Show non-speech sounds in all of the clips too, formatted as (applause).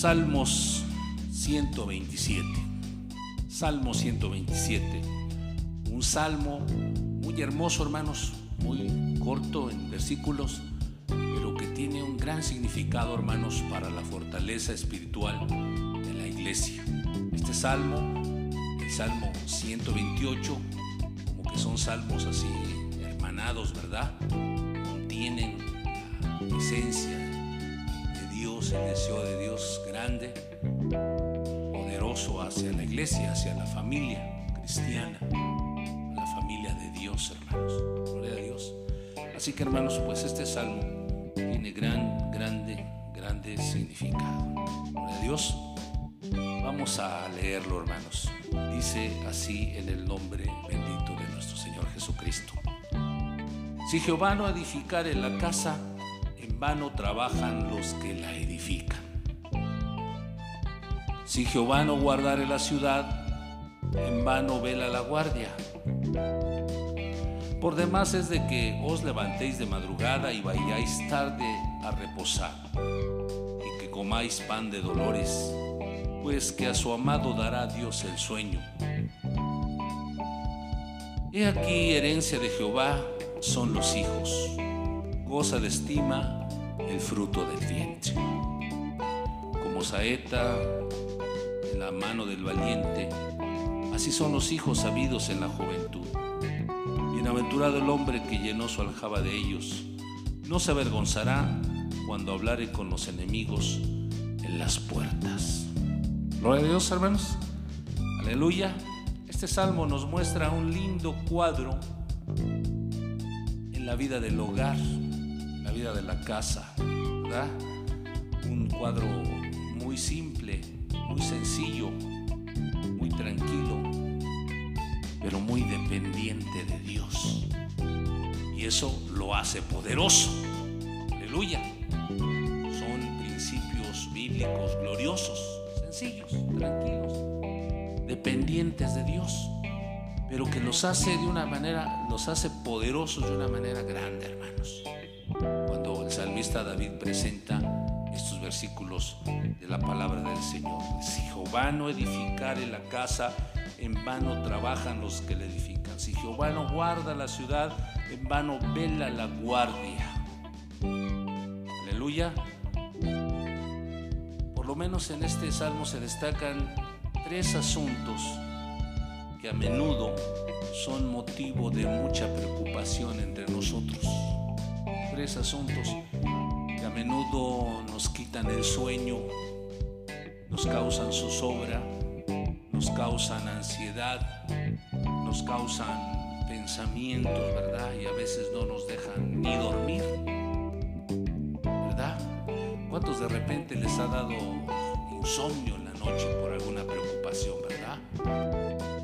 Salmos 127. Salmo 127. Un salmo muy hermoso, hermanos, muy corto en versículos, pero que tiene un gran significado, hermanos, para la fortaleza espiritual de la iglesia. Este salmo, el Salmo 128, como que son salmos así hermanados, ¿verdad? Contienen la esencia de Dios, el deseo de Dios grande, poderoso hacia la iglesia, hacia la familia cristiana, la familia de Dios, hermanos. Gloria a Dios. Así que, hermanos, pues este salmo tiene gran, grande, grande significado. Gloria a Dios. Vamos a leerlo, hermanos. Dice así en el nombre bendito de nuestro Señor Jesucristo. Si Jehová no edificare la casa, en vano trabajan los que la edifican. Si Jehová no guardare la ciudad, en vano vela la guardia. Por demás es de que os levantéis de madrugada y vayáis tarde a reposar, y que comáis pan de dolores, pues que a su amado dará Dios el sueño. He aquí herencia de Jehová son los hijos, goza de estima el fruto del vientre. Como saeta en la mano del valiente, así son los hijos sabidos en la juventud. Bienaventurado el hombre que llenó su aljaba de ellos, no se avergonzará cuando hablare con los enemigos en las puertas. Gloria a Dios, hermanos. Aleluya. Este salmo nos muestra un lindo cuadro en la vida del hogar, en la vida de la casa, ¿verdad? Un cuadro muy simple, muy sencillo, muy tranquilo, pero muy dependiente de Dios. Y eso lo hace poderoso. Aleluya. Son principios bíblicos gloriosos, sencillos, tranquilos, dependientes de Dios, pero que los hace de una manera, los hace poderosos de una manera grande, hermanos. Cuando el salmista David presenta versículos de la palabra del Señor. Si Jehová no edificare la casa, en vano trabajan los que la edifican. Si Jehová no guarda la ciudad, en vano vela la guardia. Aleluya. Por lo menos en este salmo se destacan tres asuntos que a menudo son motivo de mucha preocupación entre nosotros. Tres asuntos menudo nos quitan el sueño, nos causan zozobra, nos causan ansiedad, nos causan pensamientos, ¿verdad? Y a veces no nos dejan ni dormir, ¿verdad? ¿Cuántos de repente les ha dado insomnio en la noche por alguna preocupación, ¿verdad?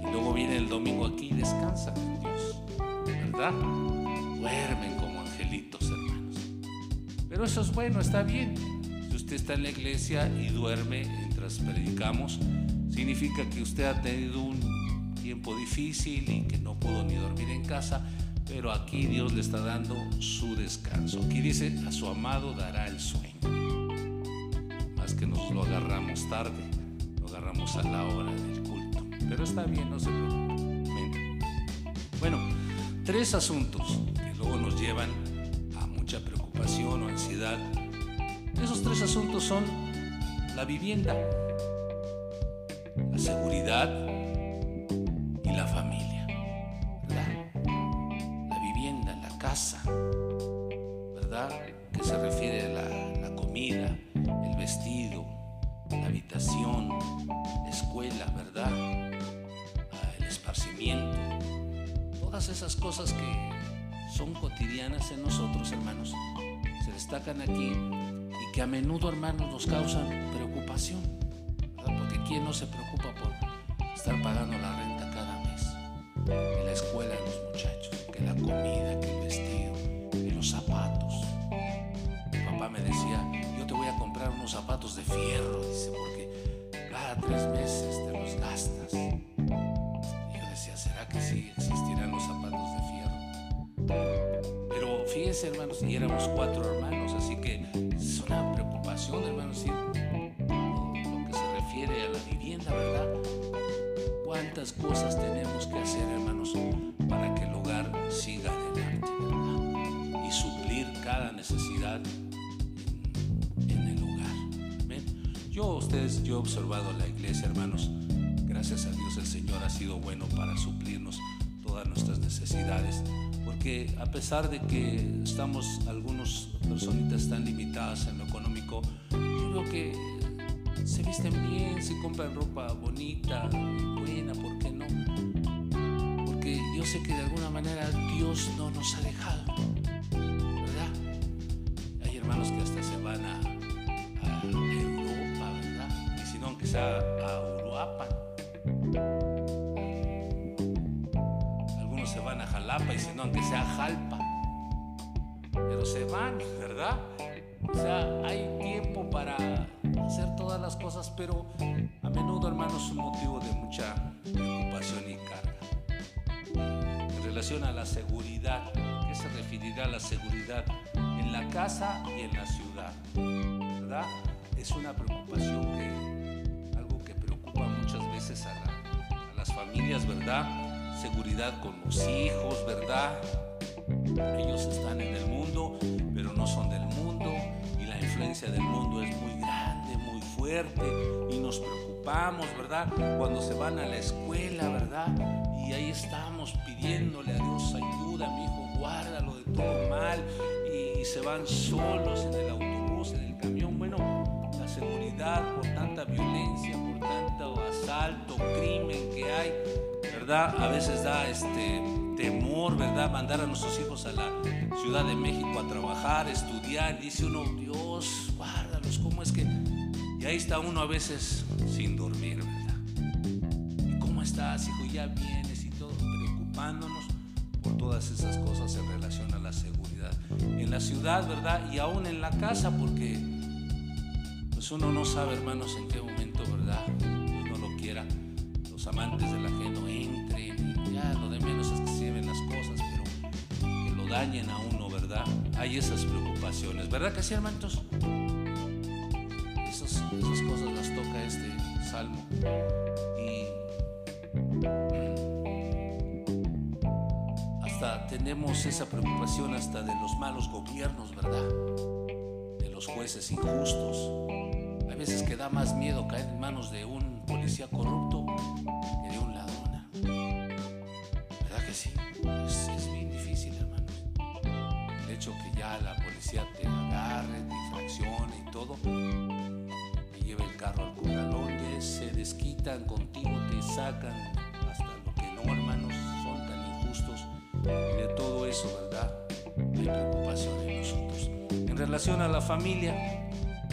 Y luego viene el domingo aquí y descansan en Dios, ¿verdad? Duermen hermanos. Pero eso es bueno, está bien. Si usted está en la iglesia y duerme mientras predicamos, significa que usted ha tenido un tiempo difícil y que no pudo ni dormir en casa, pero aquí Dios le está dando su descanso. Aquí dice, a su amado dará el sueño. Más que nos lo agarramos tarde, lo agarramos a la hora del culto. Pero está bien, no se preocupe. Bueno, tres asuntos que luego nos llevan Esos tres asuntos son la vivienda, la seguridad y la familia. ¿verdad? La vivienda, la casa, ¿verdad? Que se refiere a la, la comida, el vestido, la habitación, la escuela, ¿verdad? Ah, el esparcimiento. Todas esas cosas que son cotidianas en nosotros, hermanos, destacan aquí y que a menudo, hermanos, nos causan preocupación. Porque ¿quién no se preocupa por estar pagando la renta cada mes? Que la escuela de los muchachos, que la comida, que el vestido, que los zapatos. Mi papá me decía, yo te voy a comprar unos zapatos de fierro, dice, porque cada tres meses te los gastas. Hermanos, y éramos cuatro hermanos, así que es una preocupación, hermanos, ir ¿verdad? ¿Cuántas cosas tenemos que hacer, hermanos, para que el hogar siga adelante. Y suplir cada necesidad en, el hogar. ¿Ven? Yo, ustedes, yo he observado la iglesia, hermanos. Gracias a Dios el Señor ha sido bueno para suplirnos todas nuestras necesidades porque a pesar de que estamos, algunos personitas están limitadas en lo económico, yo veo que se visten bien, se compran ropa bonita buena, ¿por qué no? Porque yo sé que de alguna manera Dios no nos ha dejado, ¿verdad? O sea, hay tiempo para hacer todas las cosas, pero a menudo, hermanos, es un motivo de mucha preocupación y carga. En relación a la seguridad, ¿qué se referirá a la seguridad en la casa y en la ciudad? ¿Verdad? Es una preocupación que, algo que preocupa muchas veces a, a las familias, ¿verdad? seguridad con los hijos, ¿verdad? Ellos están en el mundo, pero no son del mundo y la influencia del mundo es muy grande, muy fuerte y nos preocupamos, ¿verdad? Cuando se van a la escuela, ¿verdad? Y ahí estamos pidiéndole a Dios ayuda, mi hijo, guárdalo de todo mal y, se van solos en el autobús, en el camión. Bueno, la seguridad por tanta violencia, por tanto asalto, crimen que hay, ¿verdad? A veces da este temor, ¿verdad? Mandar a nuestros hijos a la Ciudad de México a trabajar, estudiar. Dice uno, Dios, guárdalos, ¿cómo es que? Y ahí está uno a veces sin dormir, ¿verdad? ¿Y cómo estás, hijo? Ya vienes y todo, preocupándonos por todas esas cosas en relación a la seguridad. En la ciudad, ¿verdad? Y aún en la casa, porque pues uno no sabe, hermanos, en qué momento, ¿verdad? Dios no lo quiera amantes del ajeno entren ya lo de menos es que se lleven las cosas, pero que lo dañen a uno, ¿verdad? Hay esas preocupaciones, ¿verdad que sí, hermanos? Esas, esas cosas las toca este salmo y hasta tenemos esa preocupación hasta de los malos gobiernos, ¿verdad? De los jueces injustos. Veces que da más miedo caer en manos de un policía corrupto que de un ladrón. ¿Verdad que sí? Es, bien difícil, hermanos. El hecho que ya la policía te agarre, te infraccione y todo, te lleve el carro al corralón, se desquitan contigo, te sacan hasta lo que no, hermanos, son tan injustos. Y de todo eso, ¿verdad? Hay preocupación en nosotros. En relación a la familia,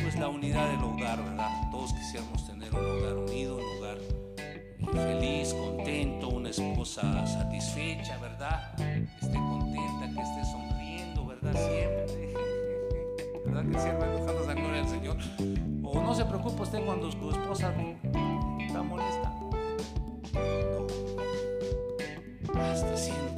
pues la unidad del hogar, ¿verdad? Todos quisiéramos tener un hogar unido, un hogar feliz, contento, una esposa satisfecha, ¿verdad? Que esté contenta, que esté sonriendo, ¿verdad? Siempre. (laughs) ¿Verdad que siempre dejando la gloria al Señor? O no se preocupe usted cuando su esposa está molesta. No. Hasta sientes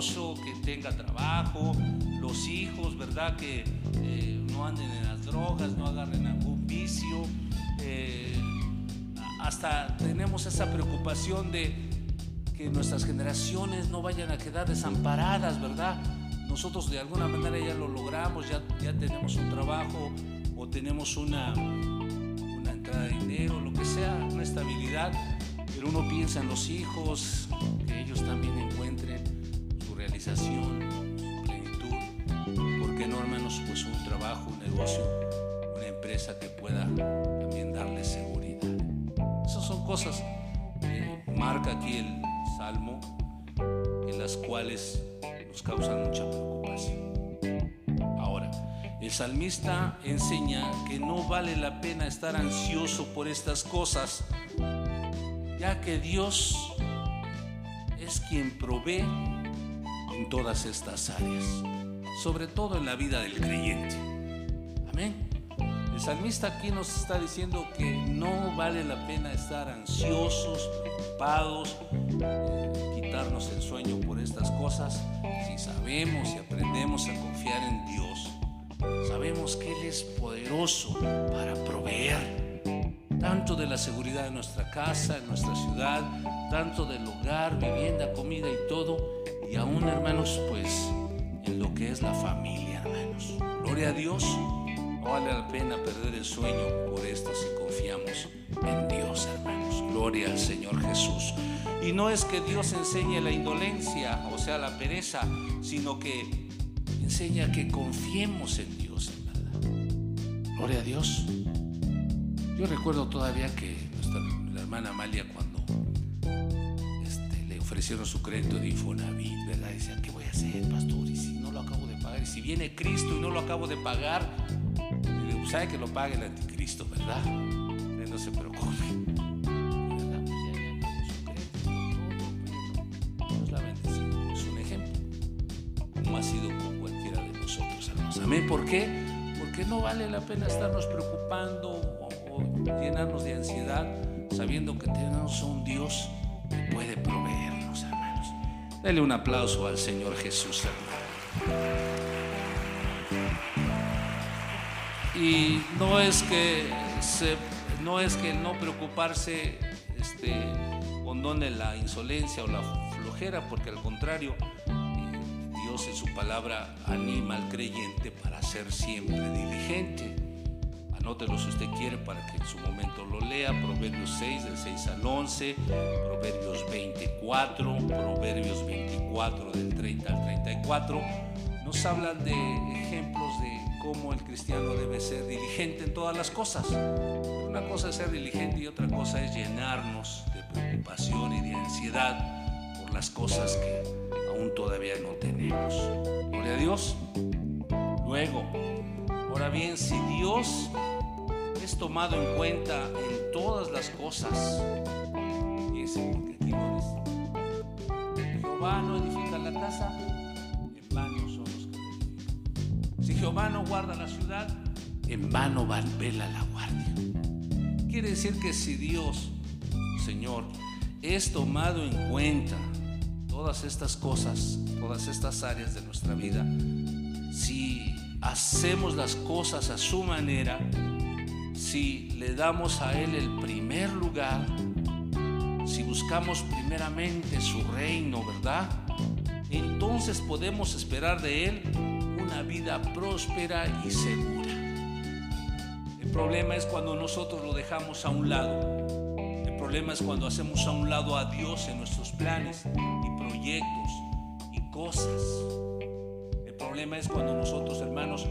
que tenga trabajo, los hijos, ¿verdad? Que eh, no anden en las drogas, no agarren algún vicio. Eh, hasta tenemos esa preocupación de que nuestras generaciones no vayan a quedar desamparadas, ¿verdad? Nosotros de alguna manera ya lo logramos, ya, ya tenemos un trabajo o tenemos una, una entrada de dinero, lo que sea, una estabilidad, pero uno piensa en los hijos, que ellos también realización, no, hermanos? Pues un trabajo, un negocio, una empresa que pueda también darle seguridad. Esas son cosas que marca aquí el Salmo, en las cuales nos causan mucha preocupación. Ahora, el salmista enseña que no vale la pena estar ansioso por estas cosas, ya que Dios es quien provee en todas estas áreas sobre todo en la vida del creyente. Amén. El salmista aquí nos está diciendo que no vale la pena estar ansiosos, preocupados, eh, quitarnos el sueño por estas cosas, si sabemos y aprendemos a confiar en Dios, Sabemos que Él es poderoso para proveer tanto de la seguridad de nuestra casa, en nuestra ciudad, tanto del hogar, vivienda, comida y todo, y aún hermanos, pues en lo que es la familia, hermanos. Gloria a Dios, no vale la pena perder el sueño por esto si confiamos en Dios, hermanos. Gloria al Señor Jesús. Y no es que Dios enseñe la indolencia, o sea, la pereza, sino que enseña que confiemos en Dios, verdad. Gloria a Dios. Yo recuerdo todavía que nuestra la hermana Amalia cuando le ofrecieron su crédito de Infonavit, ¿verdad? Decía, ¿qué voy a hacer, pastor? Y si no lo acabo de pagar, y si viene Cristo y no lo acabo de pagar, sabe que lo pague el anticristo, ¿verdad? no se preocupe. Ha sido con cualquiera de nosotros, hermanos. Amén. ¿Por qué? Porque no vale la pena estarnos preocupando o, llenarnos de ansiedad sabiendo que tenemos un Dios que puede hermanos. Dele un aplauso al Señor Jesús, hermano. Y no es que se, no es que no preocuparse este, condone la insolencia o la flojera, porque al contrario, Dios en su palabra anima al creyente para ser siempre diligente. Anótelo si usted quiere para que en su momento lo lea. Proverbios 6, del 6 al 11, Proverbios 24, Proverbios 24, del 30 al 34. Nos hablan de ejemplos de cómo el cristiano debe ser diligente en todas las cosas. Una cosa es ser diligente y otra cosa es llenarnos de preocupación y de ansiedad por las cosas que aún todavía no tenemos. Gloria a Dios. Luego, ahora bien, si Dios es tomado en cuenta en todas las cosas, lo dice, Jehová no edifica la casa, en vano son los que edifican. Si Jehová no guarda la ciudad, en vano va vela la guardia. Quiere decir que si Dios, Señor, es tomado en cuenta todas estas cosas, todas estas áreas de nuestra vida, si hacemos las cosas a su manera, si le damos a Él el primer lugar, si buscamos primeramente su reino, ¿verdad? Entonces podemos esperar de Él una vida próspera y segura. El problema es cuando nosotros lo dejamos a un lado. El problema es cuando hacemos a un lado a Dios en nuestros planes y proyectos y cosas. El problema es cuando nosotros, hermanos,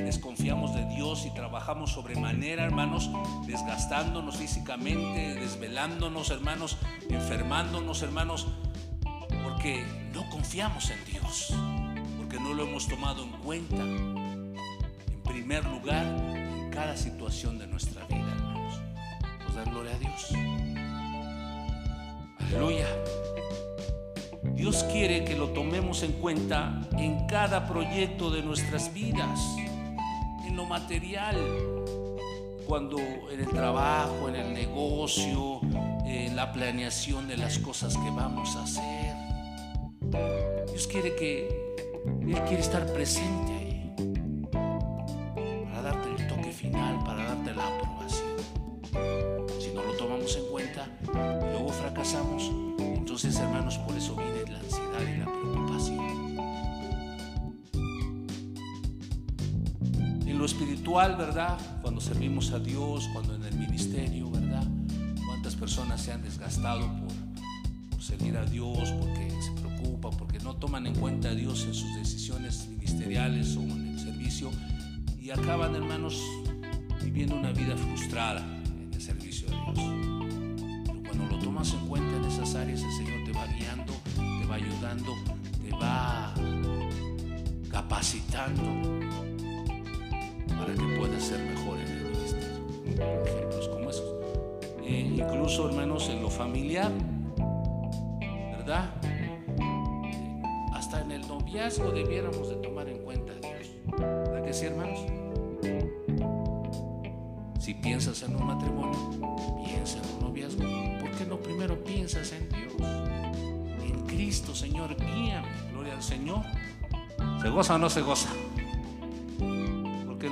desconfiamos de Dios y trabajamos sobremanera, hermanos, desgastándonos físicamente, desvelándonos, hermanos, enfermándonos, hermanos, porque no confiamos en Dios, porque no lo hemos tomado en cuenta en primer lugar en cada situación de nuestra vida, hermanos. Pues dar gloria a Dios. Aleluya. Dios quiere que lo tomemos en cuenta en cada proyecto de nuestras vidas, lo material, cuando en el trabajo, en el negocio, en la planeación de las cosas que vamos a hacer. Dios quiere que Él quiere estar presente espiritual, ¿verdad? Cuando servimos a Dios, cuando en el ministerio, ¿verdad? ¿Cuántas personas se han desgastado por, por servir a Dios, porque se preocupan, porque no toman en cuenta a Dios en sus decisiones ministeriales o en el servicio y acaban, hermanos, viviendo una vida frustrada en el servicio de Dios? Pero cuando lo tomas en cuenta en esas áreas, el Señor te va guiando, te va ayudando, te va capacitando para que puedas ser mejor en el ministerio. Ejemplos como esos. Eh, incluso, hermanos, en lo familiar, ¿verdad? Eh, hasta en el noviazgo debiéramos de tomar en cuenta a Dios. ¿Verdad que sí, hermanos? Si piensas en un matrimonio, piensa en un noviazgo. ¿Por qué no primero piensas en Dios? En Cristo, Señor, guíame. Gloria al Señor. ¿Se goza o no se goza?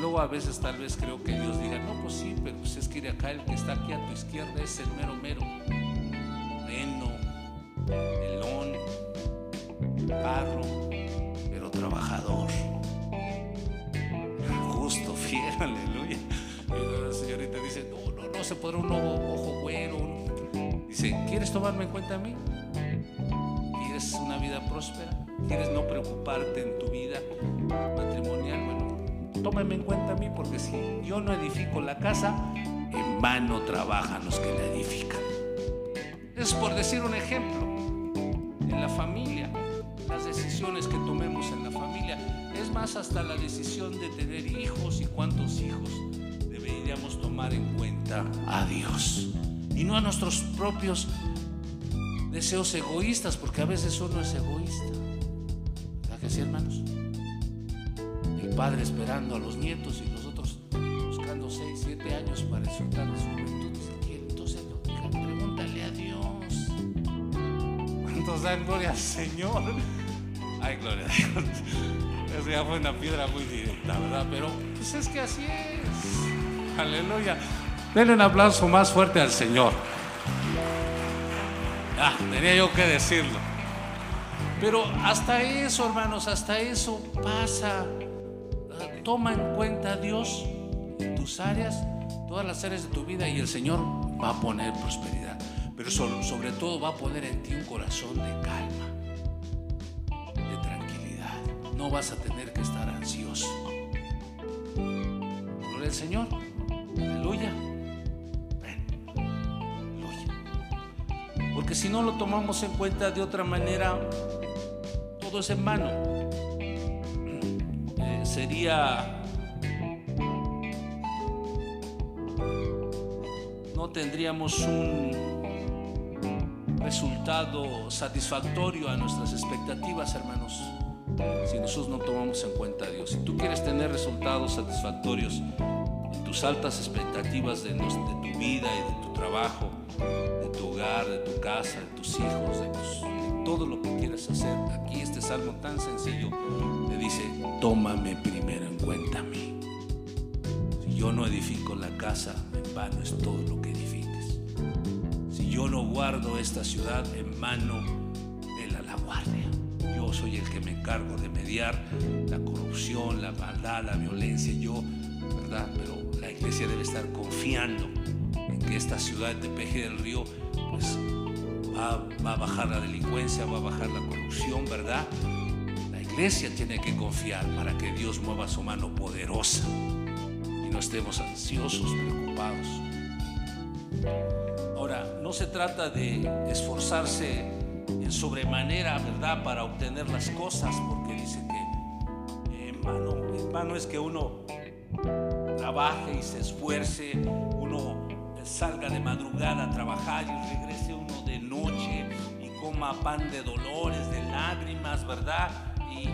Luego a veces tal vez creo que Dios diga, no, pues sí, pero pues es que de acá el que está aquí a tu izquierda es el mero mero. Reno, melón, barro, pero trabajador. (laughs) Justo, (laughs) fiel, aleluya. Y la señorita dice, no, no, no, se podrá un nuevo ojo güero. Dice, ¿quieres tomarme en cuenta a mí? ¿Quieres una vida próspera? ¿Quieres no preocuparte en tu vida matrimonial? Bueno, tómame en cuenta a mí porque si yo no edifico la casa, en vano trabajan los que la edifican. Es por decir un ejemplo. En la familia, las decisiones que tomemos en la familia, es más hasta la decisión de tener hijos y cuántos hijos deberíamos tomar en cuenta a Dios y no a nuestros propios deseos egoístas, porque a veces uno es egoísta. ¿Verdad que hermanos? Padre esperando a los nietos y los otros buscando 6, 7 años para disfrutar de su juventud. Entonces, pregúntale a Dios. ¿Cuántos dan gloria al Señor? Ay, gloria a Dios. Eso ya fue una piedra muy directa, ¿verdad? Pero pues es que así es. Aleluya. Denle un aplauso más fuerte al Señor. Ah, tenía yo que decirlo. Pero hasta eso, hermanos, hasta eso pasa. Toma en cuenta a Dios en tus áreas, todas las áreas de tu vida y el Señor va a poner prosperidad. Pero sobre todo va a poner en ti un corazón de calma, de tranquilidad. No vas a tener que estar ansioso. Gloria al Señor. Aleluya. Porque si no lo tomamos en cuenta de otra manera, todo es en vano. Sería... No tendríamos un resultado satisfactorio a nuestras expectativas, hermanos, si nosotros no tomamos en cuenta a Dios. Si tú quieres tener resultados satisfactorios en tus altas expectativas de, de tu vida y de tu trabajo, de tu hogar, de tu casa, de tus hijos, de, de, todo lo que quieras hacer. Aquí este salmo tan sencillo te dice, tómame primero en cuenta a mí. Si yo no edifico la casa, en vano es todo lo que edifiques. Si yo no guardo esta ciudad, en vano vela la guardia. Yo soy el que me encargo de mediar la corrupción, la maldad, la violencia. Yo, ¿verdad? Pero la iglesia debe estar confiando en que esta ciudad de Peje del Río pues va, a bajar la delincuencia, va a bajar la corrupción, ¿verdad? La iglesia tiene que confiar para que Dios mueva su mano poderosa y no estemos ansiosos, preocupados. Ahora, no se trata de esforzarse en sobremanera, ¿verdad?, para obtener las cosas, porque dice que vano, en vano es que uno trabaje y se esfuerce, uno salga de madrugada a trabajar y regrese uno de noche y coma pan de dolores, de lágrimas, ¿verdad? Y,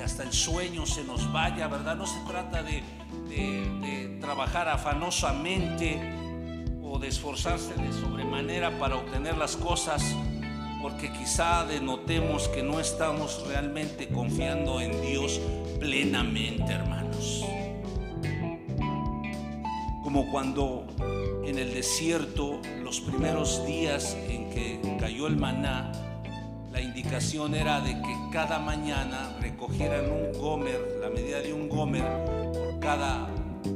hasta el sueño se nos vaya, ¿verdad? No se trata de, de, de trabajar afanosamente o de esforzarse de sobremanera para obtener las cosas, porque quizá denotemos que no estamos realmente confiando en Dios plenamente, hermanos. Como cuando en el desierto, los primeros días en que cayó el maná, la indicación era de que cada mañana recogieran un gomer, la medida de un gomer por cada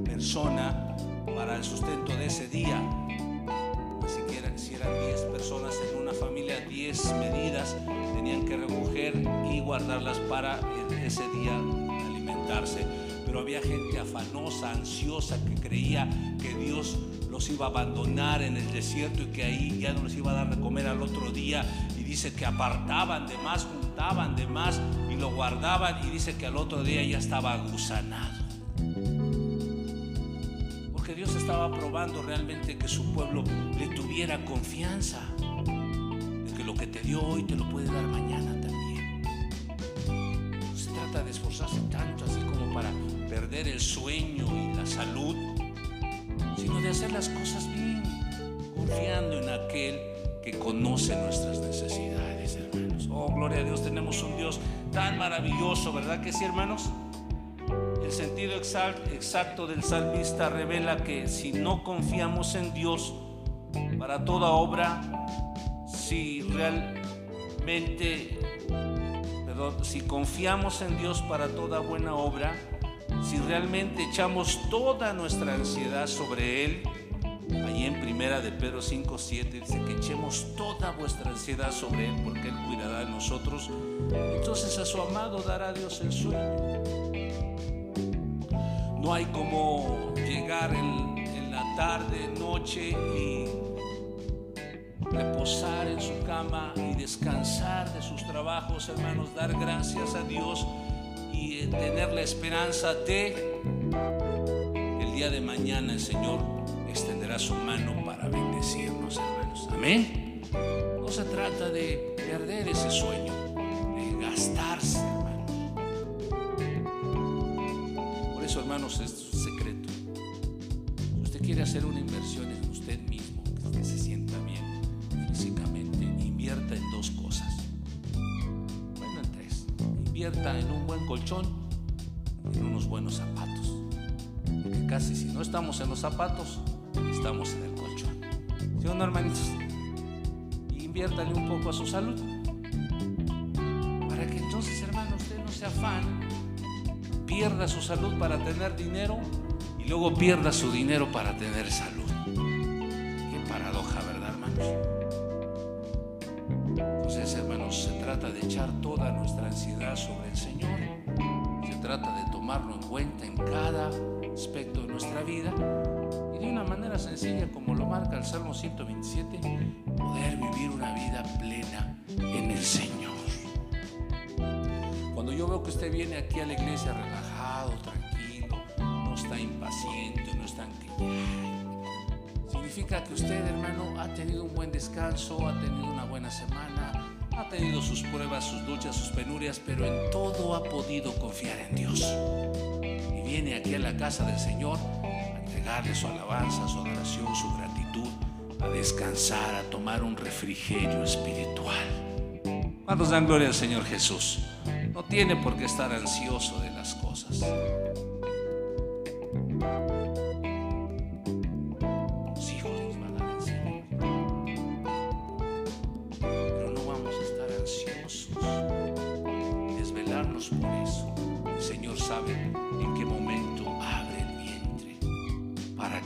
persona para el sustento de ese día. Si, eran, si eran 10 personas en una familia, 10 medidas tenían que recoger y guardarlas para ese día alimentarse. Pero había gente afanosa, ansiosa, que creía que Dios los iba a abandonar en el desierto y que ahí ya no les iba a dar de comer al otro día. Y dice que apartaban de más, juntaban de más y lo guardaban. Y dice que al otro día ya estaba gusanado. Porque Dios estaba probando realmente que su pueblo le tuviera confianza. De que lo que te dio hoy te lo puede dar mañana también. No se trata de esforzarse tanto así como para perder el sueño y la salud de hacer las cosas bien, confiando en aquel que conoce nuestras necesidades, hermanos. Oh, gloria a Dios, tenemos un Dios tan maravilloso, ¿verdad que sí, hermanos? El sentido exacto del salmista revela que si no confiamos en Dios para toda obra, si realmente, perdón, si confiamos en Dios para toda buena obra, si realmente echamos toda nuestra ansiedad sobre Él, Allí en primera de Pedro 5, 7 dice que echemos toda vuestra ansiedad sobre Él porque Él cuidará de nosotros. Entonces a su amado dará Dios el sueño. No hay como llegar en, en la tarde, noche y reposar en su cama y descansar de sus trabajos, hermanos, dar gracias a Dios y tener la esperanza de el día de mañana el Señor extenderá su mano para bendecirnos, hermanos. Amén. No se trata de perder ese sueño, de gastarse, hermanos. Por eso, hermanos, es secreto. Si usted quiere hacer una inversión en usted mismo, En un buen colchón en unos buenos zapatos. Porque casi si no estamos en los zapatos, estamos en el colchón. ¿Sí o no, hermanitos? Inviértale un poco a su salud. Para que entonces, hermano, usted no se afán, pierda su salud para tener dinero y luego pierda su dinero para tener salud. Trata de echar toda nuestra ansiedad sobre el Señor. Se trata de tomarlo en cuenta en cada aspecto de nuestra vida de una manera sencilla como lo marca el Salmo 127, poder vivir una vida plena en el Señor. Cuando yo veo que usted viene aquí a la iglesia relajado, tranquilo, no está impaciente, no está significa que usted, hermano, ha tenido un buen descanso, ha tenido una buena semana, ha tenido sus pruebas, sus luchas, sus penurias, pero en todo ha podido confiar en Dios. Y viene aquí a la casa del Señor darle su alabanza, su adoración, su gratitud, a descansar, a tomar un refrigerio espiritual. ¿Cuántos dan gloria al Señor Jesús? No tiene por qué estar ansioso de las cosas. Por eso. El Señor sabe en qué momento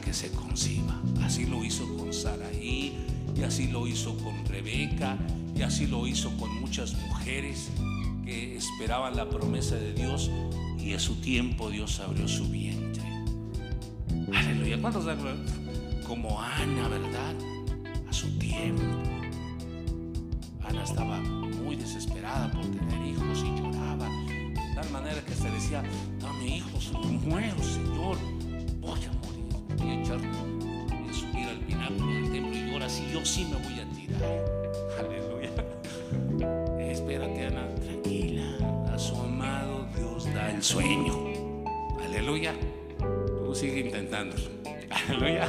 que se conciba. Así lo hizo con Saraí, y así lo hizo con Rebeca, y así lo hizo con muchas mujeres que esperaban la promesa de Dios, y a su tiempo Dios abrió su vientre. Aleluya. ¿Cuántos Como Ana, ¿verdad? A su tiempo. Ana estaba muy desesperada por tener hijos y lloraba. Tal manera que se decía, dame hijos, muero, Señor, voy a y echar y subir al pináculo del templo y ahora sí, yo sí me voy a tirar. (laughs) Aleluya. Espérate, Ana, tranquila. A su amado Dios da el sueño. Aleluya. Tú sigue intentando. (laughs) Aleluya.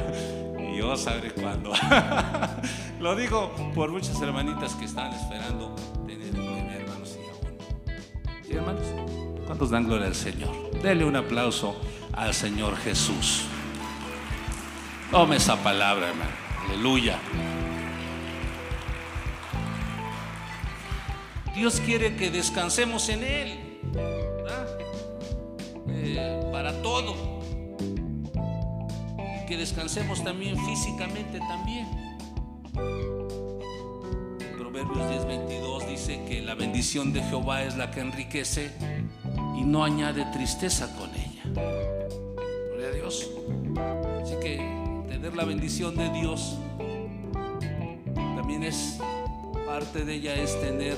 Y yo sabré cuándo. (laughs) Lo digo por muchas hermanitas que están esperando tener un bebé, hermanos y. ¿Sí, hermanos? ¿Cuántos dan gloria al Señor? Dele un aplauso al Señor Jesús. Tome esa palabra, hermano. Aleluya. Dios quiere que descansemos en Él. Eh, para todo. Que descansemos también físicamente también. Proverbios 10:22 dice que la bendición de Jehová es la que enriquece y no añade tristeza con ella. Gloria a Dios. Así que la bendición de Dios, también es parte de ella es tener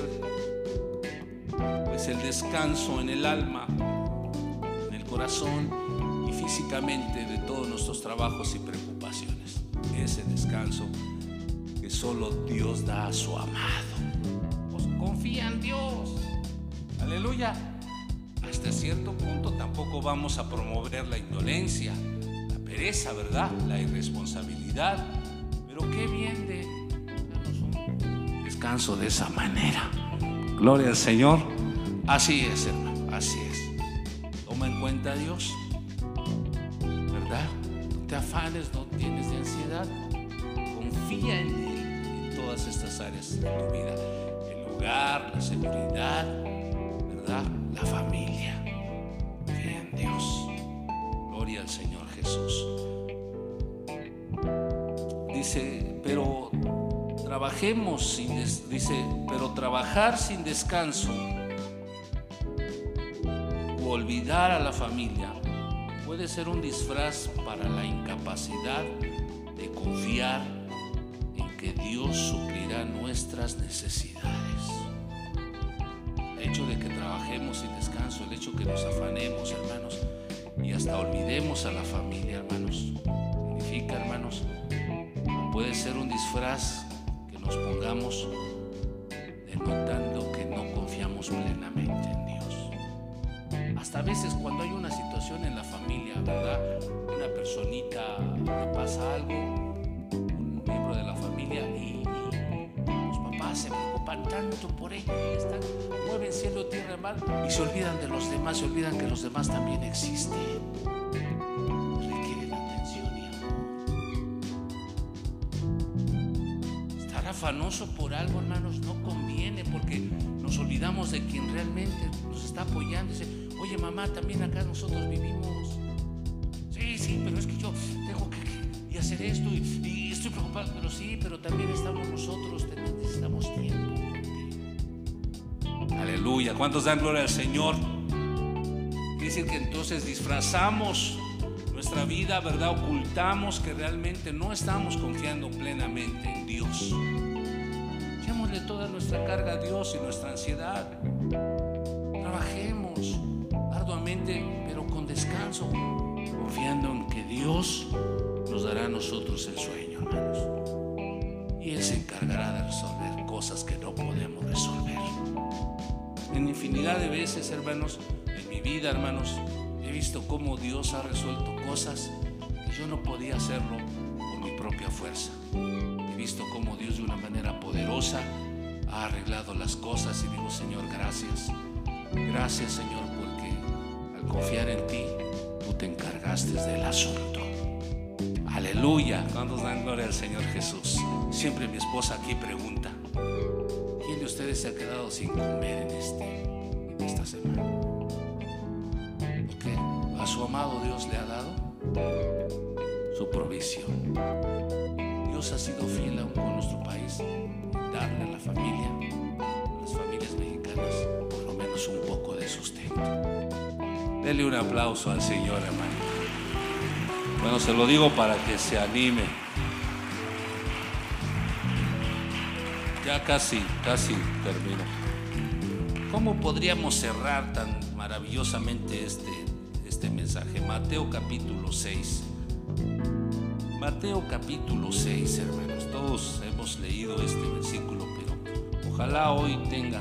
pues el descanso en el alma, en el corazón y físicamente de todos nuestros trabajos y preocupaciones. Ese descanso que solo Dios da a su amado. Pues confía en Dios. Aleluya. Hasta cierto punto tampoco vamos a promover la indolencia pereza, ¿verdad? La irresponsabilidad. Pero qué bien de descanso de esa manera. Gloria al Señor. Así es, hermano, así es. Toma en cuenta a Dios. ¿Verdad? No te afanes, no tienes ansiedad. Confía en Él en todas estas áreas de tu vida. El hogar, la seguridad. La familia. Confía en Dios. Gloria al Señor Jesús. Dice, pero trabajemos sin dice, pero trabajar sin descanso o olvidar a la familia puede ser un disfraz para la incapacidad de confiar en que Dios suplirá nuestras necesidades. Hecho de que trabajemos sin descanso, el hecho que nos afanemos, hermanos, y hasta olvidemos a la familia, hermanos, significa, hermanos, puede ser un disfraz que nos pongamos denotando que no confiamos plenamente en Dios. Hasta a veces cuando hay una situación en la familia, ¿verdad? Una personita le pasa algo, un miembro de la familia y, tanto por ella y están, mueven cielo, tierra, mar y se olvidan de los demás, se olvidan que los demás también existen. Requieren atención y amor. Estar afanoso por algo, hermanos, no conviene porque nos olvidamos de quien realmente nos está apoyando. Dice, oye mamá, también acá nosotros vivimos. Sí, sí, pero es que yo tengo que, y hacer esto y, y, estoy preocupado. Pero sí, pero también estamos nosotros, necesitamos tiempo. Aleluya. ¿Cuántos dan gloria al Señor? Quiere decir que entonces disfrazamos nuestra vida, ¿verdad? Ocultamos que realmente no estamos confiando plenamente en Dios. Echémosle toda nuestra carga a Dios y nuestra ansiedad. Trabajemos arduamente, pero con descanso, confiando en que Dios nos dará a nosotros el sueño, hermanos. Y Él se encargará de resolver cosas que no podemos resolver. En infinidad de veces, hermanos, en mi vida, hermanos, he visto cómo Dios ha resuelto cosas que yo no podía hacerlo por mi propia fuerza. He visto cómo Dios de una manera poderosa ha arreglado las cosas y digo, Señor, gracias. Gracias, Señor, porque al confiar en ti, tú te encargaste del asunto. Aleluya. ¿Cuántos dan gloria al Señor Jesús? Siempre mi esposa aquí pregunta, ¿quién de ustedes se ha quedado sin comer en, este, esta semana? Porque a su amado Dios le ha dado su provisión. Dios ha sido fiel aún con nuestro país darle a la familia, a las familias mexicanas, por lo menos un poco de sustento. Dele un aplauso al Señor, hermano. Bueno, se lo digo para que se anime. Ya casi, casi termino. ¿Cómo podríamos cerrar tan maravillosamente este, este mensaje? Mateo capítulo 6. Mateo capítulo 6, hermanos. Todos hemos leído este versículo, pero ojalá hoy tenga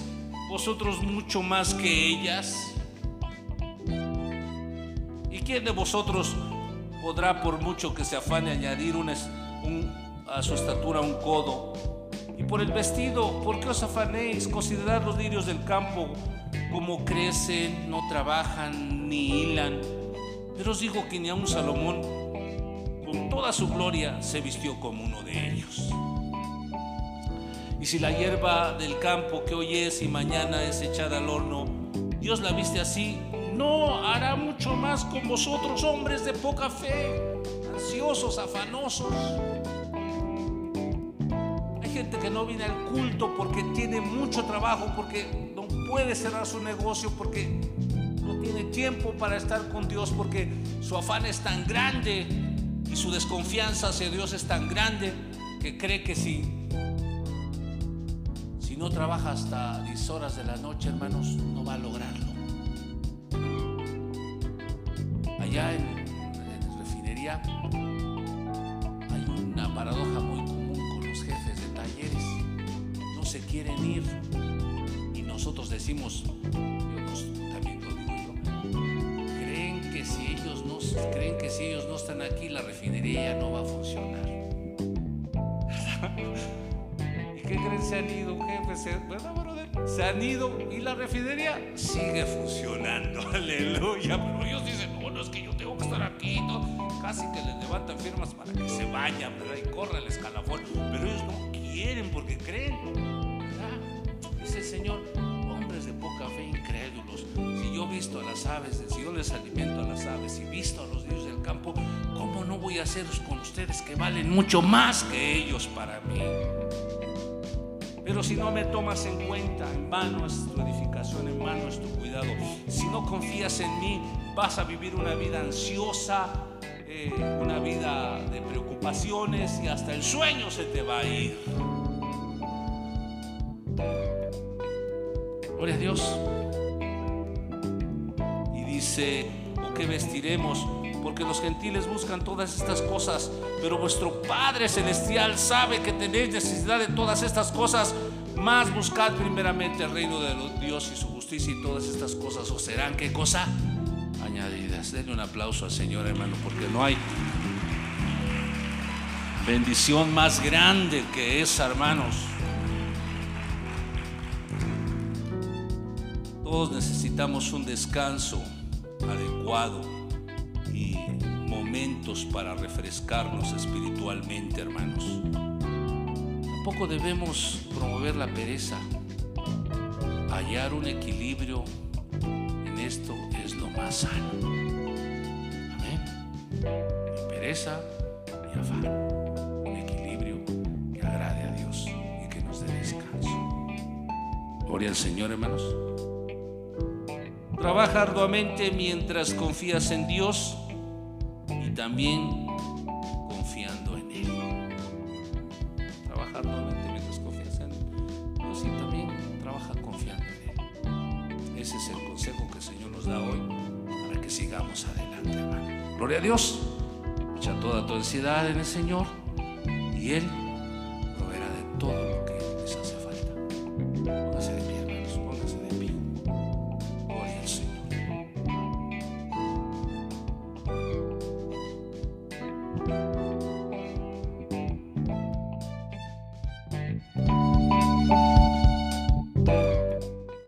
vosotros mucho más que ellas? ¿Y quién de vosotros podrá, por mucho que se afane, añadir un, un, a su estatura un codo? Y por el vestido, ¿por qué os afanéis? Considerad los lirios del campo, como crecen, no trabajan ni hilan. Pero os digo que ni aun Salomón, con toda su gloria, se vistió como uno de ellos. Y si la hierba del campo que hoy es y mañana es echada al horno, Dios la viste así, no hará mucho más con vosotros, hombres de poca fe, ansiosos, afanosos. Hay gente que no viene al culto porque tiene mucho trabajo, porque no puede cerrar su negocio, porque no tiene tiempo para estar con Dios, porque su afán es tan grande Y su desconfianza hacia Dios es tan grande que cree que si, no trabaja hasta 10 horas de la noche, hermanos, no va a lograrlo. Allá en, en refinería hay una paradoja muy común con los jefes de talleres. No se quieren ir y nosotros decimos, creen que si ellos no creen que si ellos no están aquí la refinería no va a funcionar. Qué creen? Se han ido, jefe, se, ¿verdad, brother? Se han ido y la refinería sigue funcionando. (laughs) Aleluya. Pero ellos dicen, no, no es que yo tengo que estar aquí. Casi que les levantan firmas para que se vayan, ¿verdad? Y corra el escalafón. Pero ellos no quieren porque creen. ¿verdad? Dice el Señor, hombres de poca fe, incrédulos. Si yo he visto a las aves, si yo les alimento a las aves y visto a los dioses del campo, ¿cómo no voy a hacer con ustedes que valen mucho más que ellos para mí? Si no me tomas en cuenta, en vano es tu edificación, en vano es tu cuidado. Si no confías en mí, vas a vivir una vida ansiosa, eh, una vida de preocupaciones y hasta el sueño se te va a ir. Gloria a Dios. Y dice, ¿o qué vestiremos? Porque los gentiles buscan todas estas cosas, pero vuestro Padre Celestial sabe que tenéis necesidad de todas estas cosas. Más buscad primeramente el reino de Dios y su justicia y todas estas cosas os serán, ¿qué cosa? Añadidas. Denle un aplauso al Señor, hermano, porque no hay bendición más grande que esa, hermanos. Todos necesitamos un descanso adecuado y momentos para refrescarnos espiritualmente, hermanos. Tampoco debemos promover la pereza. Hallar un equilibrio en esto es lo más sano. Amén. Pereza ni afán. Un equilibrio que agrade a Dios y que nos dé descanso. Gloria al Señor, hermanos. Trabaja arduamente mientras confías en Dios y también Gloria a Dios. Echa toda tu ansiedad en el Señor y Él